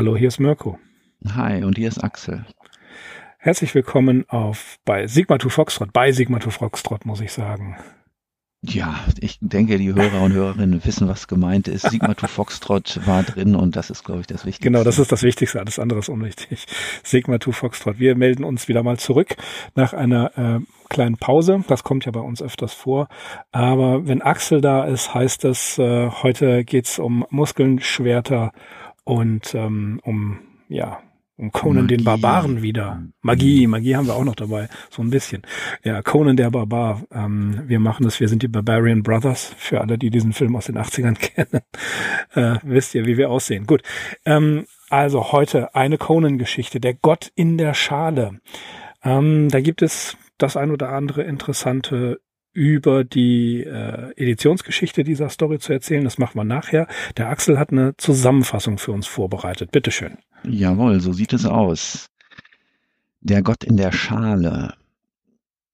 Hallo, hier ist Mirko. Hi, und hier ist Axel. Herzlich willkommen auf bei Sigma to Foxtrot, bei Sigma to Foxtrot, muss ich sagen. Ja, ich denke, die Hörer und Hörerinnen wissen, was gemeint ist. Sigma to Foxtrot war drin und das ist, glaube ich, das Wichtigste. Genau, das ist das Wichtigste, alles andere ist unwichtig. Sigma to Foxtrot. Wir melden uns wieder mal zurück nach einer äh, kleinen Pause. Das kommt ja bei uns öfters vor. Aber wenn Axel da ist, heißt es, äh, heute geht's um Muskeln, Schwerter und ähm, um, ja, um Conan Magie. den Barbaren wieder. Magie, Magie haben wir auch noch dabei, so ein bisschen. Ja, Conan der Barbar. Ähm, wir machen das, wir sind die Barbarian Brothers, für alle, die diesen Film aus den 80ern kennen. Äh, wisst ihr, wie wir aussehen. Gut. Ähm, also heute eine Conan-Geschichte, der Gott in der Schale. Ähm, da gibt es das ein oder andere interessante über die äh, Editionsgeschichte dieser Story zu erzählen. Das machen wir nachher. Der Axel hat eine Zusammenfassung für uns vorbereitet. Bitteschön. Jawohl, so sieht es aus. Der Gott in der Schale.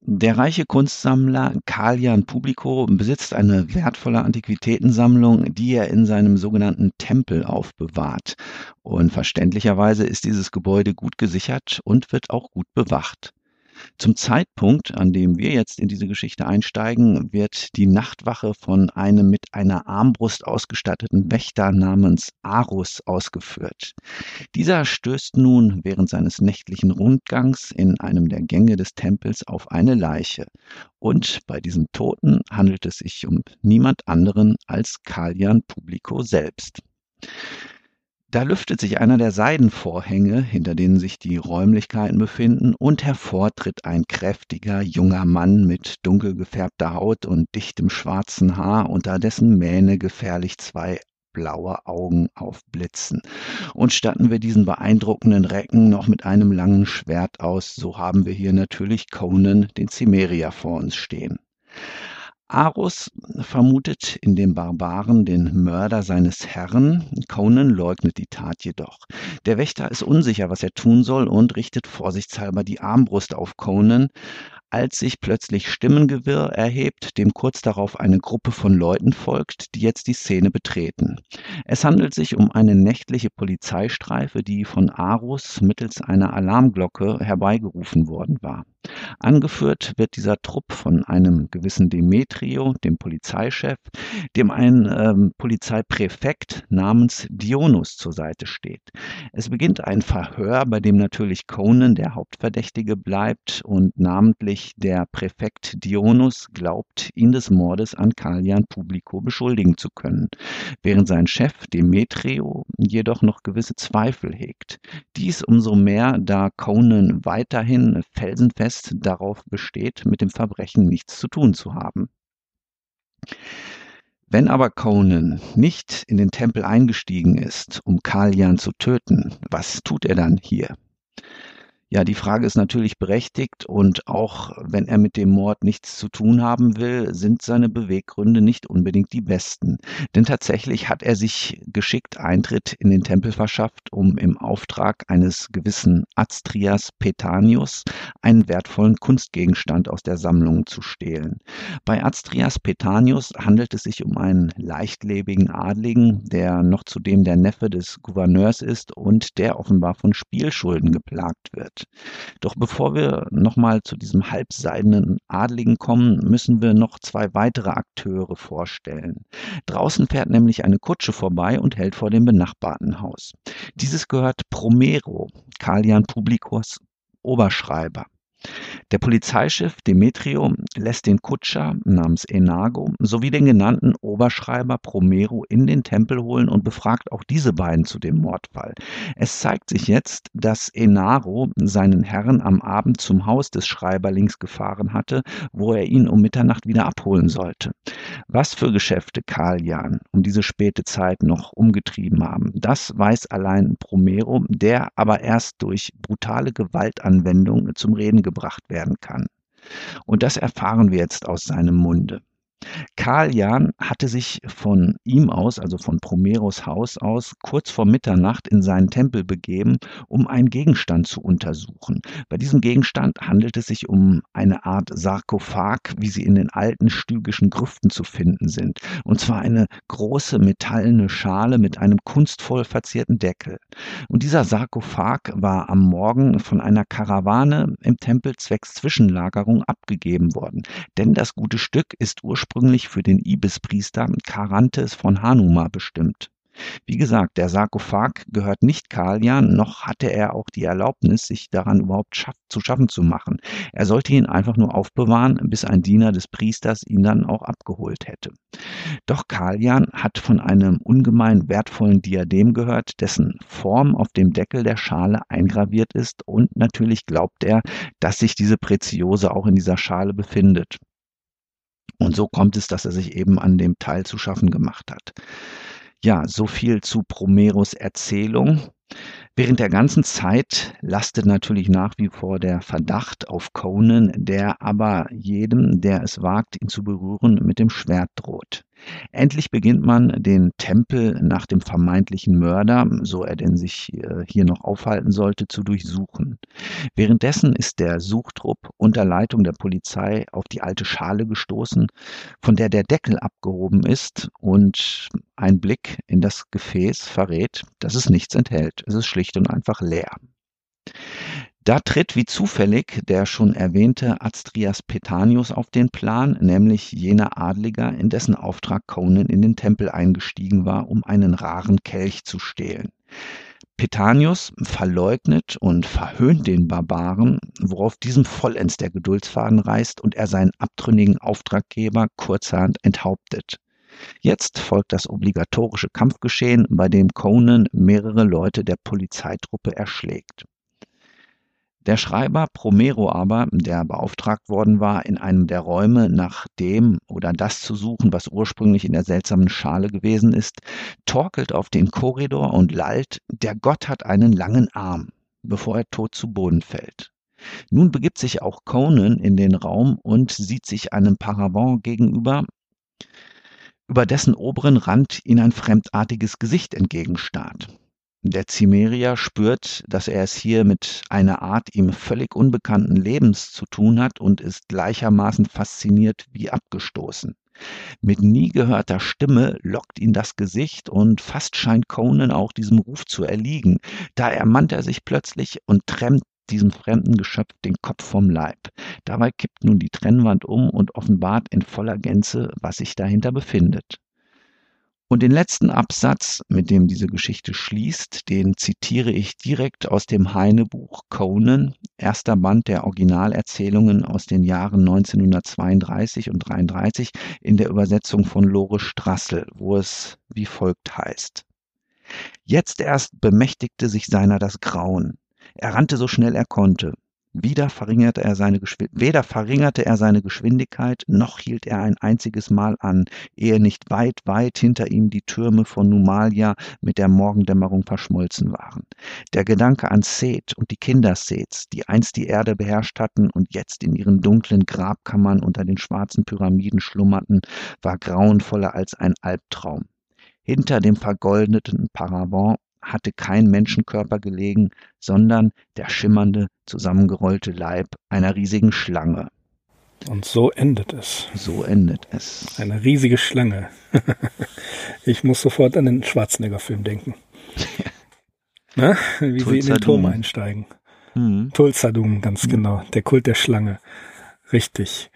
Der reiche Kunstsammler Kalian Publico besitzt eine wertvolle Antiquitätensammlung, die er in seinem sogenannten Tempel aufbewahrt. Und verständlicherweise ist dieses Gebäude gut gesichert und wird auch gut bewacht. Zum Zeitpunkt, an dem wir jetzt in diese Geschichte einsteigen, wird die Nachtwache von einem mit einer Armbrust ausgestatteten Wächter namens Arus ausgeführt. Dieser stößt nun während seines nächtlichen Rundgangs in einem der Gänge des Tempels auf eine Leiche. Und bei diesem Toten handelt es sich um niemand anderen als Kalian Publico selbst. Da lüftet sich einer der Seidenvorhänge, hinter denen sich die Räumlichkeiten befinden, und hervor tritt ein kräftiger junger Mann mit dunkel gefärbter Haut und dichtem schwarzen Haar, unter dessen Mähne gefährlich zwei blaue Augen aufblitzen. Und statten wir diesen beeindruckenden Recken noch mit einem langen Schwert aus, so haben wir hier natürlich Conan, den Cimmeria, vor uns stehen. Arus vermutet in dem Barbaren den Mörder seines Herrn. Conan leugnet die Tat jedoch. Der Wächter ist unsicher, was er tun soll und richtet vorsichtshalber die Armbrust auf Conan, als sich plötzlich Stimmengewirr erhebt, dem kurz darauf eine Gruppe von Leuten folgt, die jetzt die Szene betreten. Es handelt sich um eine nächtliche Polizeistreife, die von Arus mittels einer Alarmglocke herbeigerufen worden war. Angeführt wird dieser Trupp von einem gewissen Demetrio, dem Polizeichef, dem ein ähm, Polizeipräfekt namens Dionus zur Seite steht. Es beginnt ein Verhör, bei dem natürlich Conan der Hauptverdächtige bleibt und namentlich der Präfekt Dionus glaubt, ihn des Mordes an Kalian Publico beschuldigen zu können, während sein Chef Demetrio jedoch noch gewisse Zweifel hegt. Dies umso mehr, da Conan weiterhin felsenfest fest darauf besteht, mit dem Verbrechen nichts zu tun zu haben. Wenn aber Conan nicht in den Tempel eingestiegen ist, um Kalian zu töten, was tut er dann hier? Ja, die Frage ist natürlich berechtigt und auch wenn er mit dem Mord nichts zu tun haben will, sind seine Beweggründe nicht unbedingt die besten. Denn tatsächlich hat er sich geschickt Eintritt in den Tempel verschafft, um im Auftrag eines gewissen Astrias Petanius einen wertvollen Kunstgegenstand aus der Sammlung zu stehlen. Bei Astrias Petanius handelt es sich um einen leichtlebigen Adligen, der noch zudem der Neffe des Gouverneurs ist und der offenbar von Spielschulden geplagt wird. Doch bevor wir nochmal zu diesem halbseidenen Adligen kommen, müssen wir noch zwei weitere Akteure vorstellen. Draußen fährt nämlich eine Kutsche vorbei und hält vor dem benachbarten Haus. Dieses gehört Promero, Kalian Publicus Oberschreiber. Der Polizeichef Demetrio lässt den Kutscher namens Enago sowie den genannten Oberschreiber Promero in den Tempel holen und befragt auch diese beiden zu dem Mordfall. Es zeigt sich jetzt, dass Enaro seinen Herrn am Abend zum Haus des Schreiberlings gefahren hatte, wo er ihn um Mitternacht wieder abholen sollte. Was für Geschäfte Kalian um diese späte Zeit noch umgetrieben haben, das weiß allein Promero, der aber erst durch brutale Gewaltanwendung zum Reden gebracht werden kann. Und das erfahren wir jetzt aus seinem Munde. Karl hatte sich von ihm aus, also von Promeros Haus aus, kurz vor Mitternacht in seinen Tempel begeben, um einen Gegenstand zu untersuchen. Bei diesem Gegenstand handelt es sich um eine Art Sarkophag, wie sie in den alten stygischen Grüften zu finden sind. Und zwar eine große metallene Schale mit einem kunstvoll verzierten Deckel. Und dieser Sarkophag war am Morgen von einer Karawane im Tempel zwecks Zwischenlagerung abgegeben worden. Denn das gute Stück ist ursprünglich für den Ibispriester Charantes von Hanuma bestimmt. Wie gesagt, der Sarkophag gehört nicht Kalian, noch hatte er auch die Erlaubnis, sich daran überhaupt schaff zu schaffen zu machen. Er sollte ihn einfach nur aufbewahren, bis ein Diener des Priesters ihn dann auch abgeholt hätte. Doch Kalian hat von einem ungemein wertvollen Diadem gehört, dessen Form auf dem Deckel der Schale eingraviert ist und natürlich glaubt er, dass sich diese Preziose auch in dieser Schale befindet. Und so kommt es, dass er sich eben an dem Teil zu schaffen gemacht hat. Ja, so viel zu Promeros Erzählung. Während der ganzen Zeit lastet natürlich nach wie vor der Verdacht auf Conan, der aber jedem, der es wagt, ihn zu berühren, mit dem Schwert droht. Endlich beginnt man den Tempel nach dem vermeintlichen Mörder, so er denn sich äh, hier noch aufhalten sollte, zu durchsuchen. Währenddessen ist der Suchtrupp unter Leitung der Polizei auf die alte Schale gestoßen, von der der Deckel abgehoben ist und ein Blick in das Gefäß verrät, dass es nichts enthält. Es ist schlicht und einfach leer. Da tritt wie zufällig der schon erwähnte Astrias Petanius auf den Plan, nämlich jener Adliger, in dessen Auftrag Conan in den Tempel eingestiegen war, um einen raren Kelch zu stehlen. Petanius verleugnet und verhöhnt den Barbaren, worauf diesem vollends der Geduldsfaden reißt und er seinen abtrünnigen Auftraggeber kurzerhand enthauptet. Jetzt folgt das obligatorische Kampfgeschehen, bei dem Conan mehrere Leute der Polizeitruppe erschlägt. Der Schreiber Promero aber, der beauftragt worden war, in einem der Räume nach dem oder das zu suchen, was ursprünglich in der seltsamen Schale gewesen ist, torkelt auf den Korridor und lallt, der Gott hat einen langen Arm, bevor er tot zu Boden fällt. Nun begibt sich auch Conan in den Raum und sieht sich einem Paravent gegenüber, über dessen oberen Rand ihn ein fremdartiges Gesicht entgegenstarrt. Der Cimmerier spürt, dass er es hier mit einer Art ihm völlig unbekannten Lebens zu tun hat und ist gleichermaßen fasziniert wie abgestoßen. Mit nie gehörter Stimme lockt ihn das Gesicht und fast scheint Conan auch diesem Ruf zu erliegen. Da ermannt er sich plötzlich und trennt diesem fremden Geschöpf den Kopf vom Leib. Dabei kippt nun die Trennwand um und offenbart in voller Gänze, was sich dahinter befindet. Und den letzten Absatz, mit dem diese Geschichte schließt, den zitiere ich direkt aus dem Heine-Buch Conan, erster Band der Originalerzählungen aus den Jahren 1932 und 33 in der Übersetzung von Lore Strassel, wo es wie folgt heißt. Jetzt erst bemächtigte sich seiner das Grauen. Er rannte so schnell er konnte. Wieder verringerte er seine weder verringerte er seine Geschwindigkeit, noch hielt er ein einziges Mal an, ehe nicht weit, weit hinter ihm die Türme von Numalia mit der Morgendämmerung verschmolzen waren. Der Gedanke an Seth und die Kinder Seths, die einst die Erde beherrscht hatten und jetzt in ihren dunklen Grabkammern unter den schwarzen Pyramiden schlummerten, war grauenvoller als ein Albtraum. Hinter dem vergoldeten Paravent hatte kein Menschenkörper gelegen, sondern der schimmernde, zusammengerollte Leib einer riesigen Schlange. Und so endet es. So endet es. Eine riesige Schlange. ich muss sofort an den Schwarzenegger-Film denken. Na, wie Tulsa sie in den Turm einsteigen. Mhm. Tulsa Doom, ganz mhm. genau. Der Kult der Schlange. Richtig.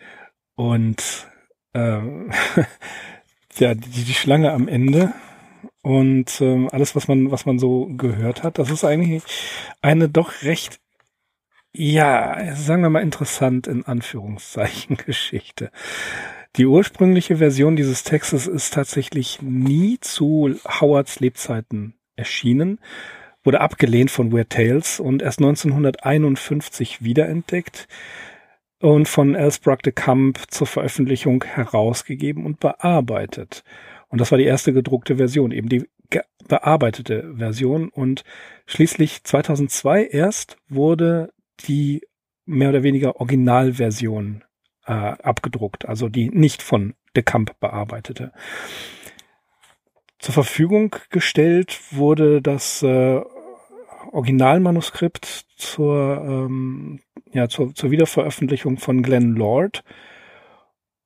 Und ähm, ja, die, die Schlange am Ende und ähm, alles, was man, was man so gehört hat, das ist eigentlich eine doch recht, ja, sagen wir mal interessant in Anführungszeichen Geschichte. Die ursprüngliche Version dieses Textes ist tatsächlich nie zu Howards Lebzeiten erschienen, wurde abgelehnt von Weird Tales und erst 1951 wiederentdeckt und von Elsbrock de Camp zur Veröffentlichung herausgegeben und bearbeitet. Und das war die erste gedruckte Version, eben die bearbeitete Version. Und schließlich 2002 erst wurde die mehr oder weniger Originalversion äh, abgedruckt, also die nicht von de Camp bearbeitete. Zur Verfügung gestellt wurde das äh, Originalmanuskript zur, ähm, ja, zur, zur Wiederveröffentlichung von Glenn Lord.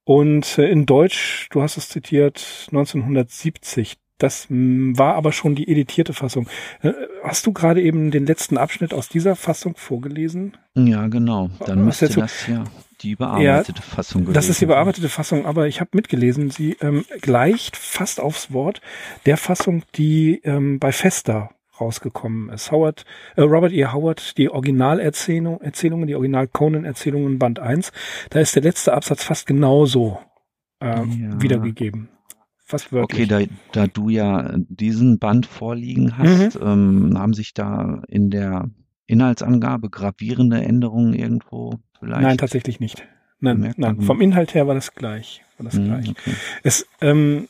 Und äh, in Deutsch, du hast es zitiert, 1970. Das war aber schon die editierte Fassung. Äh, hast du gerade eben den letzten Abschnitt aus dieser Fassung vorgelesen? Ja, genau. Dann Was müsste das ja die überarbeitete ja, Fassung gewesen. Das ist die überarbeitete Fassung, aber ich habe mitgelesen, sie ähm, gleicht fast aufs Wort der Fassung, die ähm, bei Festa rausgekommen ist. Howard, äh, Robert E. Howard, die Originalerzählung, Erzählungen, die Original Conan-Erzählungen Band 1, da ist der letzte Absatz fast genauso äh, ja. wiedergegeben. Fast wirklich. Okay, da, da du ja diesen Band vorliegen hast, mhm. ähm, haben sich da in der Inhaltsangabe gravierende Änderungen irgendwo vielleicht? Nein, tatsächlich nicht. Nein, nein. Vom Inhalt her war das gleich. War das mhm, gleich. Okay. Es, ähm,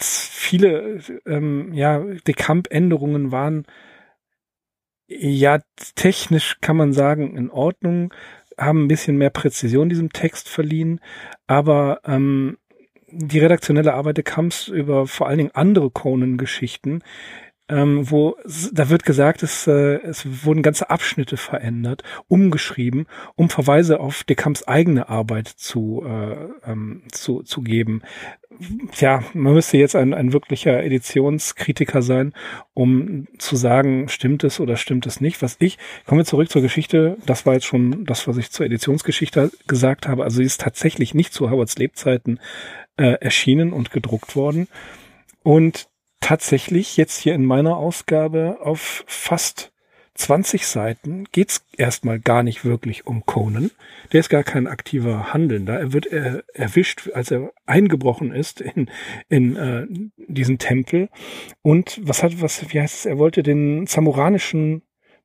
viele ähm, ja, Decamp-Änderungen waren ja technisch kann man sagen in Ordnung, haben ein bisschen mehr Präzision diesem Text verliehen, aber ähm, die redaktionelle Arbeit der Camps über vor allen Dingen andere Conan-Geschichten, ähm, wo da wird gesagt, es, äh, es wurden ganze Abschnitte verändert, umgeschrieben, um Verweise auf Decamps eigene Arbeit zu, äh, ähm, zu, zu geben. Tja, man müsste jetzt ein, ein wirklicher Editionskritiker sein, um zu sagen, stimmt es oder stimmt es nicht. Was ich, kommen wir zurück zur Geschichte, das war jetzt schon das, was ich zur Editionsgeschichte gesagt habe. Also sie ist tatsächlich nicht zu Howards Lebzeiten äh, erschienen und gedruckt worden. Und tatsächlich jetzt hier in meiner Ausgabe auf fast 20 Seiten geht's erstmal gar nicht wirklich um Conan. Der ist gar kein aktiver Handelnder. Er wird er, erwischt, als er eingebrochen ist in, in äh, diesen Tempel. Und was hat, was, wie heißt es, er wollte den samuranischen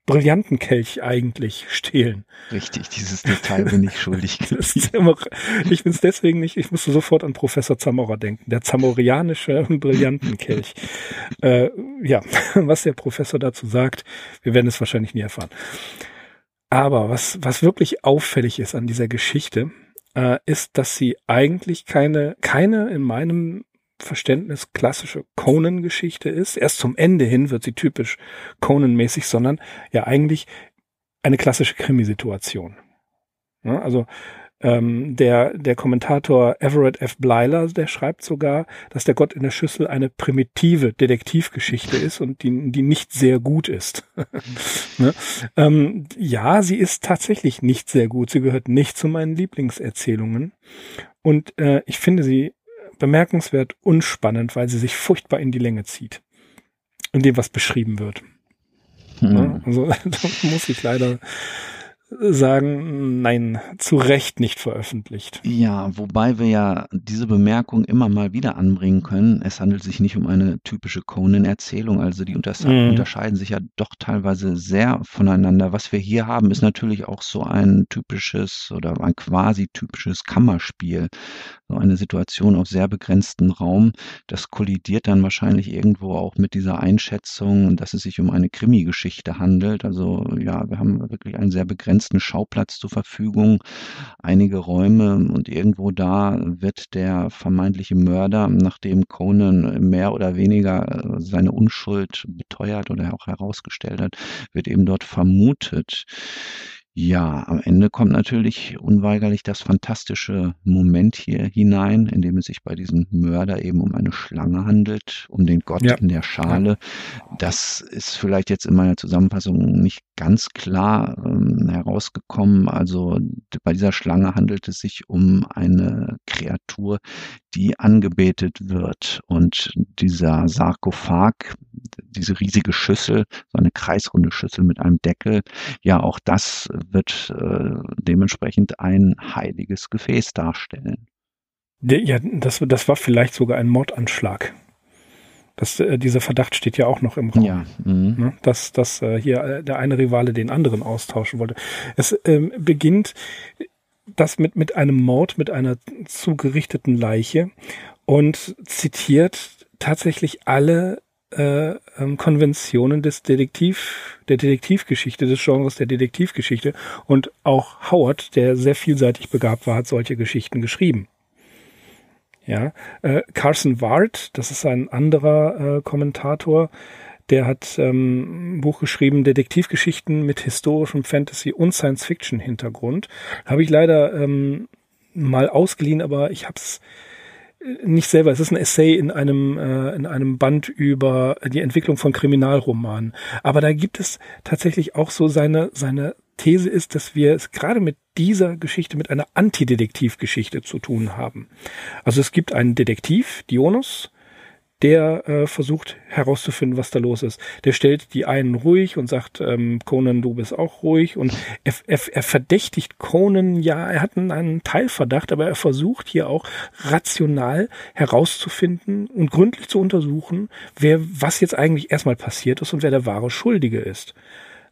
brillanten Kelch eigentlich stehlen. Richtig, dieses Detail bin ich schuldig. ich bin es deswegen nicht, ich musste sofort an Professor Zamora denken, der zamorianische Brillantenkelch. äh, ja, was der Professor dazu sagt, wir werden es wahrscheinlich nie erfahren. Aber was, was wirklich auffällig ist an dieser Geschichte, äh, ist, dass sie eigentlich keine, keine in meinem Verständnis klassische Conan-Geschichte ist. Erst zum Ende hin wird sie typisch Conan-mäßig, sondern ja eigentlich eine klassische Krimisituation. Ja, also ähm, der, der Kommentator Everett F. Blyler, der schreibt sogar, dass der Gott in der Schüssel eine primitive Detektivgeschichte ist und die, die nicht sehr gut ist. ne? ähm, ja, sie ist tatsächlich nicht sehr gut. Sie gehört nicht zu meinen Lieblingserzählungen. Und äh, ich finde sie bemerkenswert unspannend, weil sie sich furchtbar in die Länge zieht. In dem, was beschrieben wird. Hm. Ja, also da muss ich leider sagen, nein, zu Recht nicht veröffentlicht. Ja, wobei wir ja diese Bemerkung immer mal wieder anbringen können. Es handelt sich nicht um eine typische Conan-Erzählung, also die unters mhm. unterscheiden sich ja doch teilweise sehr voneinander. Was wir hier haben, ist natürlich auch so ein typisches oder ein quasi typisches Kammerspiel. So eine Situation auf sehr begrenzten Raum. Das kollidiert dann wahrscheinlich irgendwo auch mit dieser Einschätzung, dass es sich um eine Krimi-Geschichte handelt. Also ja, wir haben wirklich einen sehr begrenzten begrenzten Schauplatz zur Verfügung, einige Räume und irgendwo da wird der vermeintliche Mörder, nachdem Conan mehr oder weniger äh, seine Unschuld beteuert oder auch herausgestellt hat, wird eben dort vermutet. Ja, am Ende kommt natürlich unweigerlich das fantastische Moment hier hinein, in dem es sich bei diesem Mörder eben um eine Schlange handelt, um den Gott ja. in der Schale. Das ist vielleicht jetzt in meiner Zusammenfassung nicht ganz klar ähm, herausgekommen. Also bei dieser Schlange handelt es sich um eine Kreatur, die angebetet wird. Und dieser Sarkophag, diese riesige Schüssel, so eine kreisrunde Schüssel mit einem Deckel, ja, auch das wird äh, dementsprechend ein heiliges Gefäß darstellen. Ja, das, das war vielleicht sogar ein Mordanschlag. Das, äh, dieser Verdacht steht ja auch noch im Raum. Ja. Mhm. Ne? Dass, dass äh, hier äh, der eine Rivale den anderen austauschen wollte. Es ähm, beginnt das mit, mit einem Mord, mit einer zugerichteten Leiche und zitiert tatsächlich alle äh, ähm, Konventionen des Detektiv, der Detektivgeschichte, des Genres der Detektivgeschichte. Und auch Howard, der sehr vielseitig begabt war, hat solche Geschichten geschrieben. Ja, äh, Carson Ward, das ist ein anderer äh, Kommentator, der hat ähm, ein Buch geschrieben, Detektivgeschichten mit historischem Fantasy und Science-Fiction-Hintergrund. Habe ich leider ähm, mal ausgeliehen, aber ich habe es nicht selber. Es ist ein Essay in einem äh, in einem Band über die Entwicklung von Kriminalromanen. Aber da gibt es tatsächlich auch so seine seine These ist, dass wir es gerade mit dieser Geschichte mit einer Antidetektivgeschichte zu tun haben. Also es gibt einen Detektiv, Dionus, der äh, versucht herauszufinden, was da los ist. Der stellt die einen ruhig und sagt, ähm, Conan, du bist auch ruhig. Und er, er, er verdächtigt Conan, ja, er hat einen, einen Teilverdacht, aber er versucht hier auch rational herauszufinden und gründlich zu untersuchen, wer was jetzt eigentlich erstmal passiert ist und wer der wahre Schuldige ist.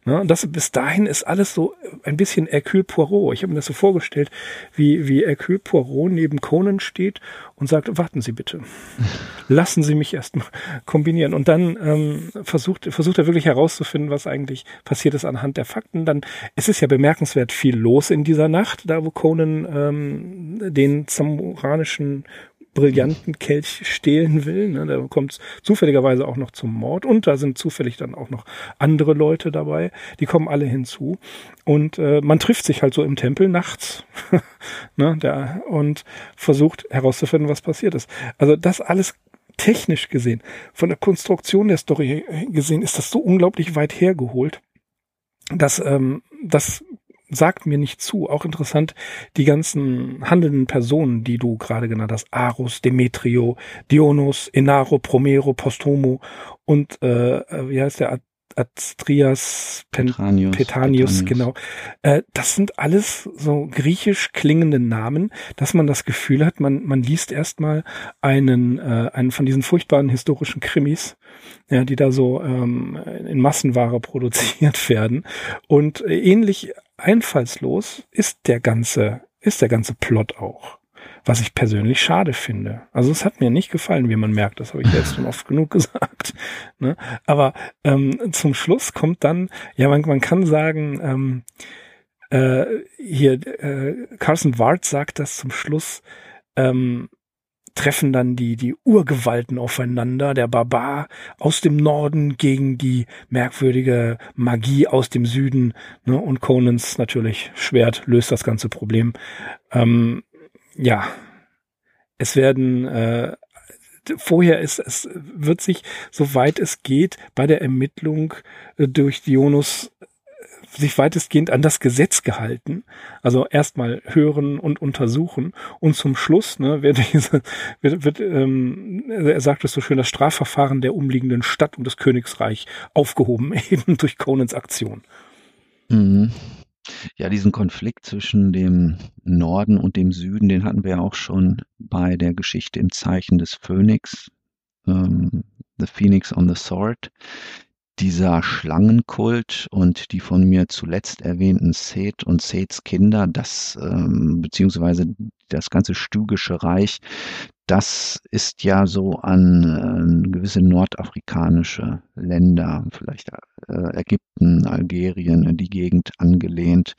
Ne? Das, bis dahin ist alles so ein bisschen Hercule Poirot. Ich habe mir das so vorgestellt, wie, wie Hercule Poirot neben Conan steht und sagt, warten Sie bitte. Lassen Sie mich erstmal kombinieren. Und dann ähm, versucht, versucht er wirklich herauszufinden, was eigentlich passiert ist anhand der Fakten. Dann es ist ja bemerkenswert viel los in dieser Nacht, da wo Conan ähm, den zamoranischen brillanten Kelch stehlen will. Ne? Da kommt es zufälligerweise auch noch zum Mord und da sind zufällig dann auch noch andere Leute dabei. Die kommen alle hinzu und äh, man trifft sich halt so im Tempel nachts ne? Der, und versucht herauszufinden, was passiert ist. Also das alles technisch gesehen, von der Konstruktion der Story gesehen, ist das so unglaublich weit hergeholt, dass ähm, das sagt mir nicht zu. Auch interessant, die ganzen handelnden Personen, die du gerade genannt hast, Arus, Demetrio, Dionus, Enaro, Promero, Postumo und äh, äh wie heißt der Astrias Petranius, Petanius, genau. Äh, das sind alles so griechisch klingende Namen, dass man das Gefühl hat, man, man liest erstmal einen, äh, einen von diesen furchtbaren historischen Krimis, ja, die da so ähm, in Massenware produziert werden. Und ähnlich einfallslos ist der ganze, ist der ganze Plot auch. Was ich persönlich schade finde. Also es hat mir nicht gefallen, wie man merkt, das habe ich jetzt schon oft genug gesagt. Ne? Aber ähm, zum Schluss kommt dann, ja, man, man kann sagen, ähm, äh, hier, äh, Carson Ward sagt das zum Schluss, ähm, treffen dann die, die Urgewalten aufeinander, der Barbar aus dem Norden gegen die merkwürdige Magie aus dem Süden, ne, und Conans natürlich Schwert löst das ganze Problem. Ähm, ja, es werden äh, vorher ist es wird sich soweit es geht bei der Ermittlung äh, durch Dionus sich weitestgehend an das Gesetz gehalten. Also erstmal hören und untersuchen und zum Schluss ne, wird, diese, wird, wird ähm, er sagt es so schön, das Strafverfahren der umliegenden Stadt und des Königsreich aufgehoben, eben durch Conans Aktion. Mhm. Ja, diesen Konflikt zwischen dem Norden und dem Süden, den hatten wir ja auch schon bei der Geschichte im Zeichen des Phönix, ähm, The Phoenix on the Sword. Dieser Schlangenkult und die von mir zuletzt erwähnten Seth und Seths Kinder, das ähm, beziehungsweise das ganze Stügische Reich, das ist ja so an äh, gewisse nordafrikanische Länder, vielleicht äh, Ägypten, Algerien, die Gegend angelehnt.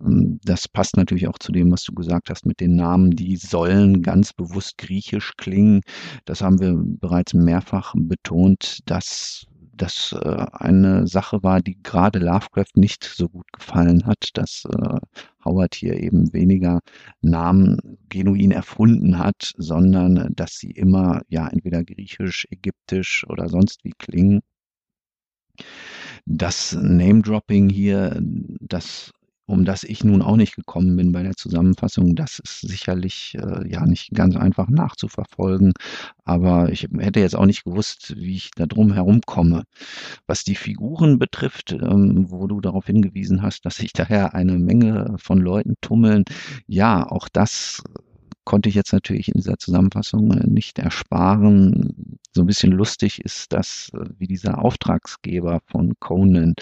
Ähm, das passt natürlich auch zu dem, was du gesagt hast mit den Namen. Die sollen ganz bewusst griechisch klingen. Das haben wir bereits mehrfach betont, dass das äh, eine Sache war, die gerade Lovecraft nicht so gut gefallen hat, dass äh, Howard hier eben weniger Namen genuin erfunden hat, sondern dass sie immer ja entweder griechisch, ägyptisch oder sonst wie klingen. Das Name-Dropping hier, das um das ich nun auch nicht gekommen bin bei der Zusammenfassung. Das ist sicherlich äh, ja nicht ganz einfach nachzuverfolgen, aber ich hätte jetzt auch nicht gewusst, wie ich da drum herum komme. Was die Figuren betrifft, ähm, wo du darauf hingewiesen hast, dass sich daher eine Menge von Leuten tummeln, ja, auch das konnte ich jetzt natürlich in dieser Zusammenfassung äh, nicht ersparen. So ein bisschen lustig ist das, äh, wie dieser Auftragsgeber von Conan,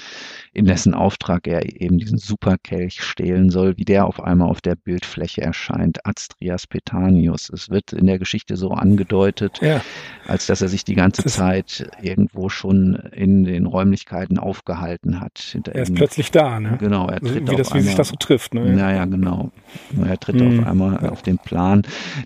in dessen Auftrag er eben diesen Superkelch stehlen soll, wie der auf einmal auf der Bildfläche erscheint. Astrias Petanius. Es wird in der Geschichte so angedeutet, ja. als dass er sich die ganze Zeit irgendwo schon in den Räumlichkeiten aufgehalten hat. Er ist plötzlich da, ne? Genau, er tritt wie, das, wie sich das so trifft, ne? Naja, genau. Er tritt mhm. auf einmal auf den Plan Büchern.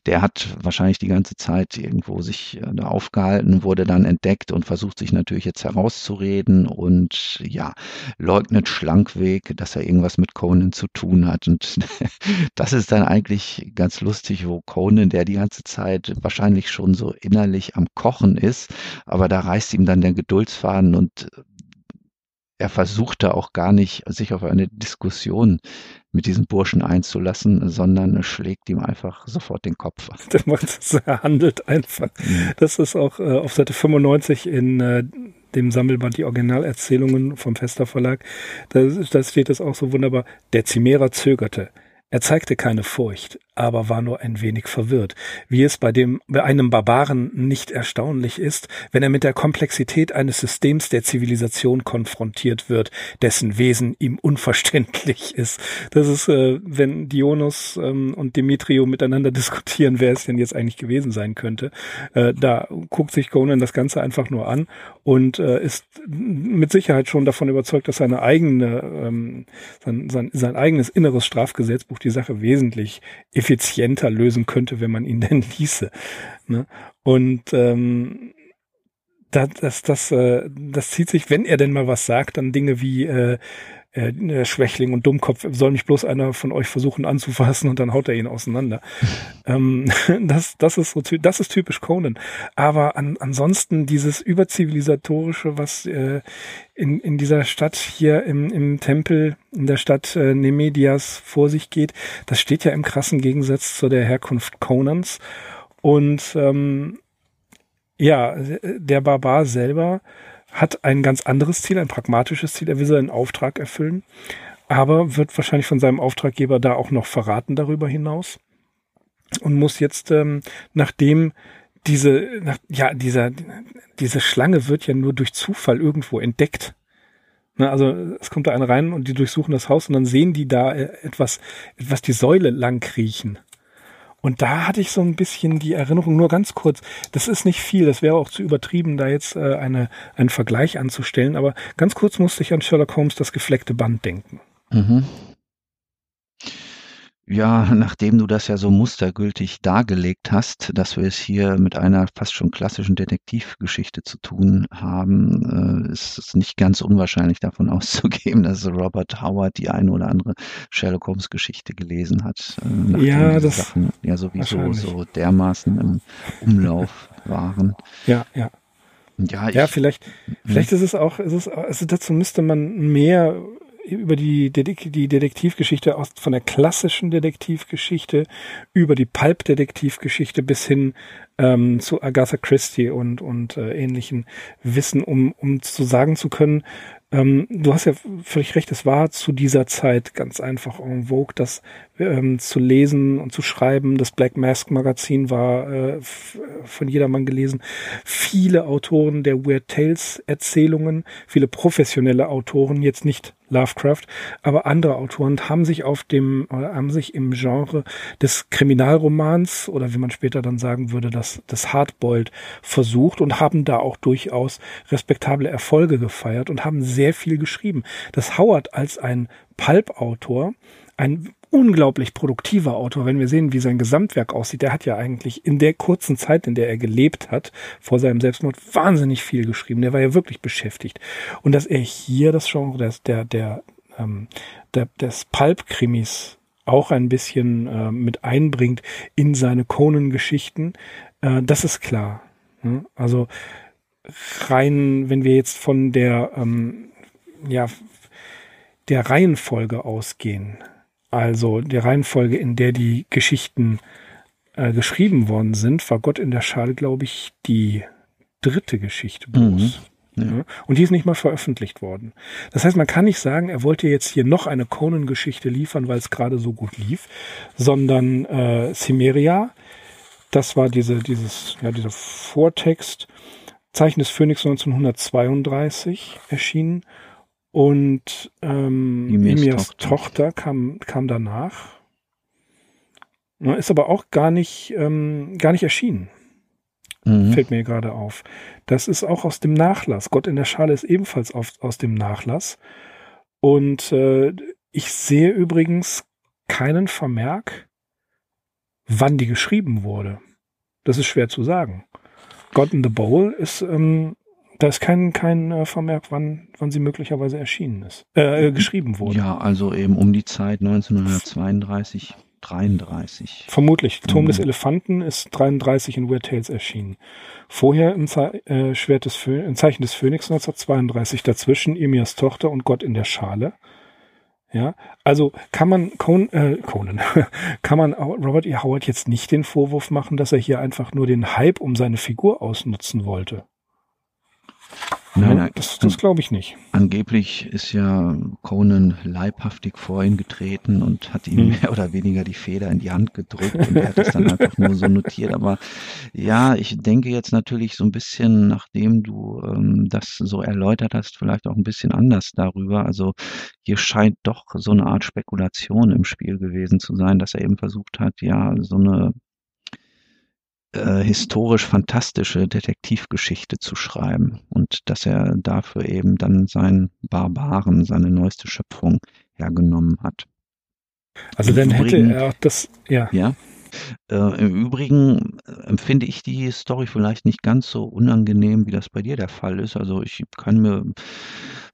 Der hat wahrscheinlich die ganze Zeit irgendwo sich äh, aufgehalten, wurde dann entdeckt und versucht sich natürlich jetzt herauszureden und ja, leugnet schlankweg, dass er irgendwas mit Conan zu tun hat. Und das ist dann eigentlich ganz lustig, wo Conan, der die ganze Zeit wahrscheinlich schon so innerlich am Kochen ist, aber da reißt ihm dann der Geduldsfaden und er versuchte auch gar nicht, sich auf eine Diskussion mit diesem Burschen einzulassen, sondern schlägt ihm einfach sofort den Kopf. Der macht er handelt einfach. Mhm. Das ist auch äh, auf Seite 95 in äh, dem Sammelband Die Originalerzählungen vom Fester Verlag. Da, da steht es auch so wunderbar. Der Chimärer zögerte. Er zeigte keine Furcht, aber war nur ein wenig verwirrt, wie es bei dem bei einem Barbaren nicht erstaunlich ist, wenn er mit der Komplexität eines Systems der Zivilisation konfrontiert wird, dessen Wesen ihm unverständlich ist. Das ist, äh, wenn Dionys ähm, und Demetrio miteinander diskutieren, wer es denn jetzt eigentlich gewesen sein könnte. Äh, da guckt sich Conan das Ganze einfach nur an und äh, ist mit Sicherheit schon davon überzeugt, dass seine eigene, ähm, sein, sein, sein eigenes inneres Strafgesetzbuch die Sache wesentlich effizienter lösen könnte, wenn man ihn denn ließe. Ne? Und ähm, das, das, das, äh, das zieht sich, wenn er denn mal was sagt, dann Dinge wie äh, äh, Schwächling und Dummkopf, soll mich bloß einer von euch versuchen anzufassen und dann haut er ihn auseinander. ähm, das, das ist so, das ist typisch Conan. Aber an, ansonsten dieses überzivilisatorische, was äh, in, in dieser Stadt hier im, im Tempel, in der Stadt äh, Nemedias vor sich geht, das steht ja im krassen Gegensatz zu der Herkunft Conans. Und ähm, ja, der Barbar selber hat ein ganz anderes Ziel, ein pragmatisches Ziel. Er will seinen Auftrag erfüllen, aber wird wahrscheinlich von seinem Auftraggeber da auch noch verraten darüber hinaus und muss jetzt, ähm, nachdem diese, nach, ja, dieser, diese Schlange wird ja nur durch Zufall irgendwo entdeckt. Ne, also es kommt da einer rein und die durchsuchen das Haus und dann sehen die da äh, etwas, etwas die Säule lang kriechen. Und da hatte ich so ein bisschen die Erinnerung, nur ganz kurz, das ist nicht viel, das wäre auch zu übertrieben, da jetzt äh, eine, einen Vergleich anzustellen, aber ganz kurz musste ich an Sherlock Holmes das gefleckte Band denken. Mhm. Ja, nachdem du das ja so mustergültig dargelegt hast, dass wir es hier mit einer fast schon klassischen Detektivgeschichte zu tun haben, äh, ist es nicht ganz unwahrscheinlich davon auszugehen, dass Robert Howard die eine oder andere Sherlock Holmes Geschichte gelesen hat. Äh, ja, das Sachen ja sowieso so dermaßen im Umlauf waren. Ja, ja. Ja, ich, ja, vielleicht, vielleicht ist es auch, ist es, also dazu müsste man mehr über die, die Detektivgeschichte aus, von der klassischen Detektivgeschichte über die Pulp-Detektivgeschichte bis hin ähm, zu Agatha Christie und, und äh, ähnlichen Wissen, um, um zu sagen zu können, ähm, du hast ja völlig recht, es war zu dieser Zeit ganz einfach en vogue, das ähm, zu lesen und zu schreiben. Das Black Mask Magazin war äh, von jedermann gelesen. Viele Autoren der Weird Tales Erzählungen, viele professionelle Autoren, jetzt nicht Lovecraft, aber andere Autoren haben sich auf dem, oder haben sich im Genre des Kriminalromans oder wie man später dann sagen würde, das, das Hardboiled versucht und haben da auch durchaus respektable Erfolge gefeiert und haben sehr viel geschrieben. Das Howard als ein Pulp-Autor, ein unglaublich produktiver Autor, wenn wir sehen, wie sein Gesamtwerk aussieht. Der hat ja eigentlich in der kurzen Zeit, in der er gelebt hat, vor seinem Selbstmord, wahnsinnig viel geschrieben. Der war ja wirklich beschäftigt. Und dass er hier das Genre des, der, der, ähm, der, des Pulp-Krimis auch ein bisschen äh, mit einbringt in seine Conan-Geschichten, äh, das ist klar. Ne? Also rein, wenn wir jetzt von der, ähm, ja, der Reihenfolge ausgehen, also die Reihenfolge, in der die Geschichten äh, geschrieben worden sind, war Gott in der Schale, glaube ich, die dritte Geschichte bloß. Mhm. Ja. Und die ist nicht mal veröffentlicht worden. Das heißt, man kann nicht sagen, er wollte jetzt hier noch eine Conan-Geschichte liefern, weil es gerade so gut lief, sondern äh, Cimeria, das war diese, dieses, ja, dieser Vortext, Zeichen des Phönix 1932 erschienen und ähm, Emirs Tochter, Tochter kam, kam danach. Ist aber auch gar nicht, ähm, gar nicht erschienen. Mhm. Fällt mir gerade auf. Das ist auch aus dem Nachlass. Gott in der Schale ist ebenfalls auf, aus dem Nachlass. Und äh, ich sehe übrigens keinen Vermerk wann die geschrieben wurde, das ist schwer zu sagen. God in the Bowl ist, ähm, da ist kein, kein äh, Vermerk, wann, wann sie möglicherweise erschienen ist, äh, äh geschrieben wurde. Ja, also eben um die Zeit 1932. 33. Vermutlich. Turm mhm. des Elefanten ist 33 in Weird Tales erschienen. Vorher im, Ze äh, Schwert des Phö im Zeichen des Phönix 1932. Dazwischen Emirs Tochter und Gott in der Schale. Ja, also kann man Conan, äh, Conan kann man Robert E. Howard jetzt nicht den Vorwurf machen, dass er hier einfach nur den Hype um seine Figur ausnutzen wollte. Nein, nein, das, das glaube ich nicht. Angeblich ist ja Conan leibhaftig vor ihn getreten und hat ihm hm. mehr oder weniger die Feder in die Hand gedrückt und er hat das dann einfach nur so notiert. Aber ja, ich denke jetzt natürlich so ein bisschen, nachdem du ähm, das so erläutert hast, vielleicht auch ein bisschen anders darüber. Also hier scheint doch so eine Art Spekulation im Spiel gewesen zu sein, dass er eben versucht hat, ja, so eine äh, historisch fantastische Detektivgeschichte zu schreiben und dass er dafür eben dann seinen Barbaren, seine neueste Schöpfung hergenommen hat. Also Im dann Übrigen, hätte er das, ja. Ja. Äh, Im Übrigen empfinde ich die Story vielleicht nicht ganz so unangenehm, wie das bei dir der Fall ist. Also ich kann mir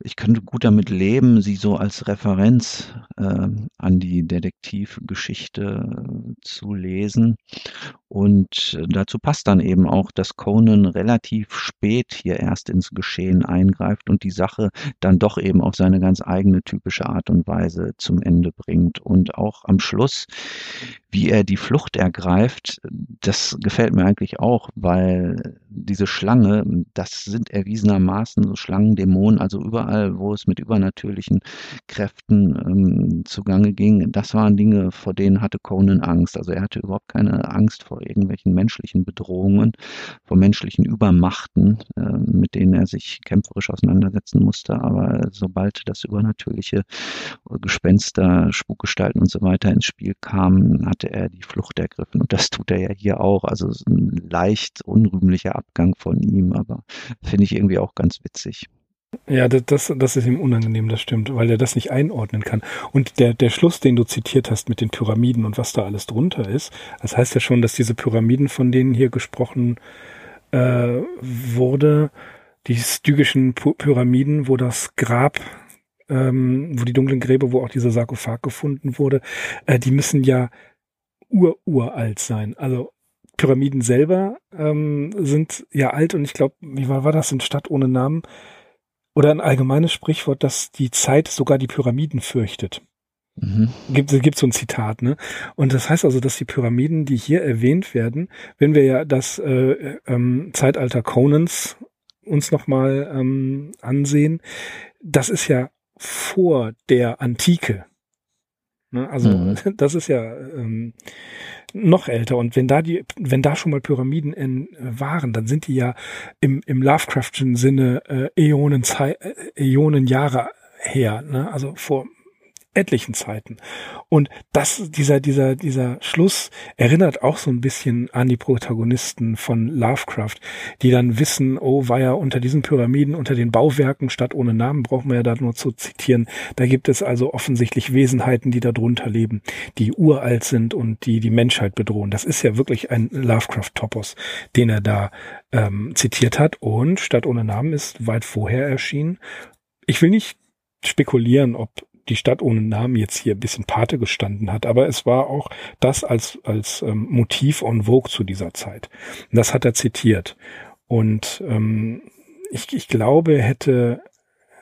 ich könnte gut damit leben, sie so als Referenz äh, an die Detektivgeschichte äh, zu lesen. Und dazu passt dann eben auch, dass Conan relativ spät hier erst ins Geschehen eingreift und die Sache dann doch eben auf seine ganz eigene typische Art und Weise zum Ende bringt. Und auch am Schluss, wie er die Flucht ergreift, das gefällt mir eigentlich auch, weil diese Schlange, das sind erwiesenermaßen so Schlangendämonen, also überall, wo es mit übernatürlichen Kräften ähm, zugange ging, das waren Dinge, vor denen hatte Conan Angst. Also er hatte überhaupt keine Angst vor irgendwelchen menschlichen Bedrohungen, vor menschlichen Übermachten, äh, mit denen er sich kämpferisch auseinandersetzen musste. Aber sobald das übernatürliche Gespenster, Spukgestalten und so weiter ins Spiel kam, hatte er die Flucht ergriffen. Und das tut er ja hier auch. Also ein leicht unrühmlicher Abgang von ihm, aber finde ich irgendwie auch ganz witzig. Ja, das, das ist ihm unangenehm, das stimmt, weil er das nicht einordnen kann. Und der, der Schluss, den du zitiert hast mit den Pyramiden und was da alles drunter ist, das heißt ja schon, dass diese Pyramiden, von denen hier gesprochen äh, wurde, die stygischen Pyramiden, wo das Grab, ähm, wo die dunklen Gräber, wo auch dieser Sarkophag gefunden wurde, äh, die müssen ja ururalt sein. Also Pyramiden selber ähm, sind ja alt und ich glaube, wie war, war das in Stadt ohne Namen? Oder ein allgemeines Sprichwort, dass die Zeit sogar die Pyramiden fürchtet. Mhm. Gibt, gibt so ein Zitat, ne? Und das heißt also, dass die Pyramiden, die hier erwähnt werden, wenn wir ja das äh, ähm, Zeitalter Conans uns nochmal ähm, ansehen, das ist ja vor der Antike. Ne? Also mhm. das ist ja ähm, noch älter. Und wenn da die, wenn da schon mal Pyramiden in, äh, waren, dann sind die ja im, im Lovecraftschen Sinne äh, Äonen, äh, Äonen Jahre her. Ne? Also vor etlichen Zeiten. Und das, dieser, dieser, dieser Schluss erinnert auch so ein bisschen an die Protagonisten von Lovecraft, die dann wissen, oh, war ja unter diesen Pyramiden, unter den Bauwerken, statt ohne Namen, brauchen wir ja da nur zu zitieren. Da gibt es also offensichtlich Wesenheiten, die da drunter leben, die uralt sind und die die Menschheit bedrohen. Das ist ja wirklich ein Lovecraft-Topos, den er da ähm, zitiert hat. Und statt ohne Namen ist weit vorher erschienen. Ich will nicht spekulieren, ob die Stadt ohne Namen jetzt hier ein bisschen Pate gestanden hat, aber es war auch das als, als ähm, Motiv en vogue zu dieser Zeit. Und das hat er zitiert. Und ähm, ich, ich glaube, hätte,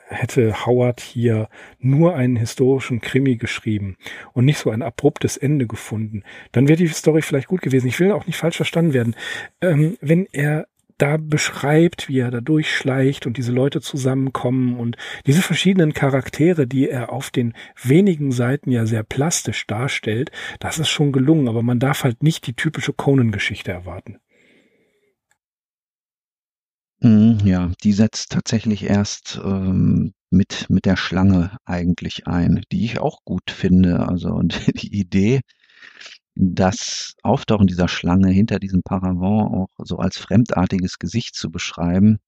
hätte Howard hier nur einen historischen Krimi geschrieben und nicht so ein abruptes Ende gefunden, dann wäre die Story vielleicht gut gewesen. Ich will auch nicht falsch verstanden werden. Ähm, wenn er da beschreibt, wie er da durchschleicht und diese Leute zusammenkommen und diese verschiedenen Charaktere, die er auf den wenigen Seiten ja sehr plastisch darstellt, das ist schon gelungen, aber man darf halt nicht die typische Conan-Geschichte erwarten. Mhm, ja, die setzt tatsächlich erst ähm, mit, mit der Schlange eigentlich ein, die ich auch gut finde. Also die Idee, das Auftauchen dieser Schlange hinter diesem Paravent auch so als fremdartiges Gesicht zu beschreiben,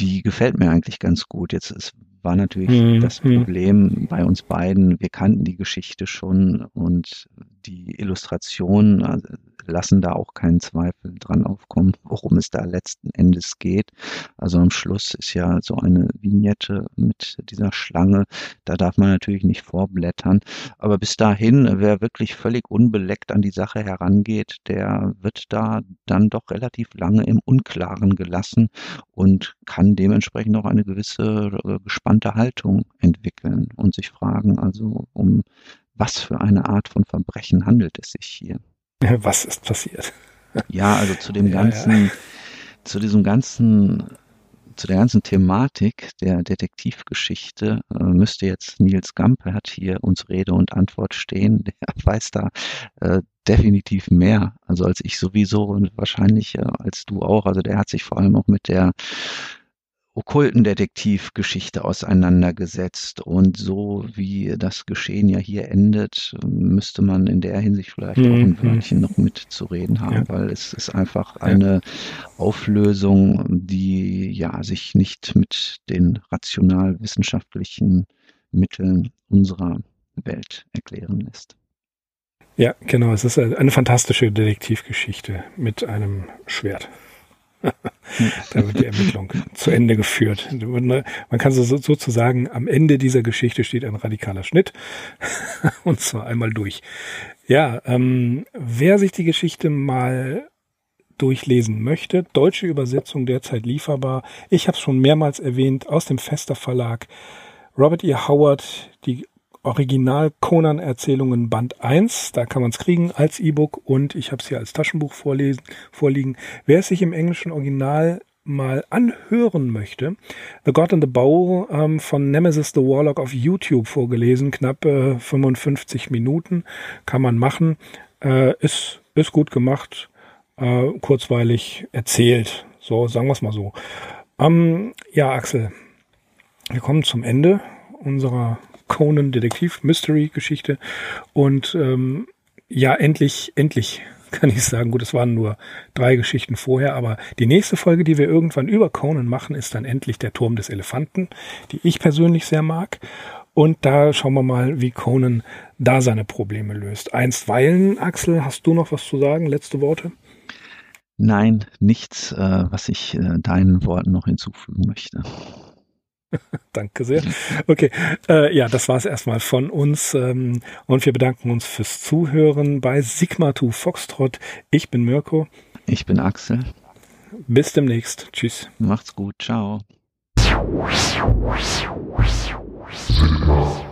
die gefällt mir eigentlich ganz gut. Jetzt ist, war natürlich mhm. das hm. Problem bei uns beiden, wir kannten die Geschichte schon und die Illustration also lassen da auch keinen Zweifel dran aufkommen, worum es da letzten Endes geht. Also am Schluss ist ja so eine Vignette mit dieser Schlange. Da darf man natürlich nicht vorblättern. Aber bis dahin, wer wirklich völlig unbeleckt an die Sache herangeht, der wird da dann doch relativ lange im Unklaren gelassen und kann dementsprechend auch eine gewisse äh, gespannte Haltung entwickeln und sich fragen, also um was für eine Art von Verbrechen handelt es sich hier? Was ist passiert? Ja, also zu dem ganzen, ja, ja. zu diesem ganzen, zu der ganzen Thematik der Detektivgeschichte äh, müsste jetzt Nils Gampert hier uns Rede und Antwort stehen. Der weiß da äh, definitiv mehr, also als ich sowieso und wahrscheinlich äh, als du auch. Also der hat sich vor allem auch mit der okkulten Detektivgeschichte auseinandergesetzt. Und so wie das Geschehen ja hier endet, müsste man in der Hinsicht vielleicht mhm. auch ein mhm. Wörtchen noch mitzureden haben, ja. weil es ist einfach eine ja. Auflösung, die ja sich nicht mit den rational-wissenschaftlichen Mitteln unserer Welt erklären lässt. Ja, genau. Es ist eine fantastische Detektivgeschichte mit einem Schwert. da wird die Ermittlung zu Ende geführt. Man kann so, sozusagen, am Ende dieser Geschichte steht ein radikaler Schnitt. Und zwar einmal durch. Ja, ähm, wer sich die Geschichte mal durchlesen möchte, deutsche Übersetzung derzeit lieferbar. Ich habe es schon mehrmals erwähnt, aus dem Fester Verlag. Robert E. Howard, die Original Conan Erzählungen Band 1. Da kann man es kriegen als E-Book und ich habe es hier als Taschenbuch vorlesen, vorliegen. Wer es sich im englischen Original mal anhören möchte, The God in the Bow ähm, von Nemesis the Warlock auf YouTube vorgelesen, knapp äh, 55 Minuten, kann man machen. Äh, ist, ist gut gemacht, äh, kurzweilig erzählt. So, sagen wir es mal so. Ähm, ja, Axel, wir kommen zum Ende unserer Conan Detektiv Mystery Geschichte. Und ähm, ja, endlich, endlich kann ich sagen, gut, es waren nur drei Geschichten vorher, aber die nächste Folge, die wir irgendwann über Conan machen, ist dann endlich der Turm des Elefanten, die ich persönlich sehr mag. Und da schauen wir mal, wie Conan da seine Probleme löst. Einstweilen, Axel, hast du noch was zu sagen? Letzte Worte? Nein, nichts, äh, was ich äh, deinen Worten noch hinzufügen möchte. Danke sehr. Okay, äh, ja, das war es erstmal von uns ähm, und wir bedanken uns fürs Zuhören bei Sigma 2 Foxtrot. Ich bin Mirko. Ich bin Axel. Bis demnächst. Tschüss. Macht's gut. Ciao. Sigma 2 Foxtrot.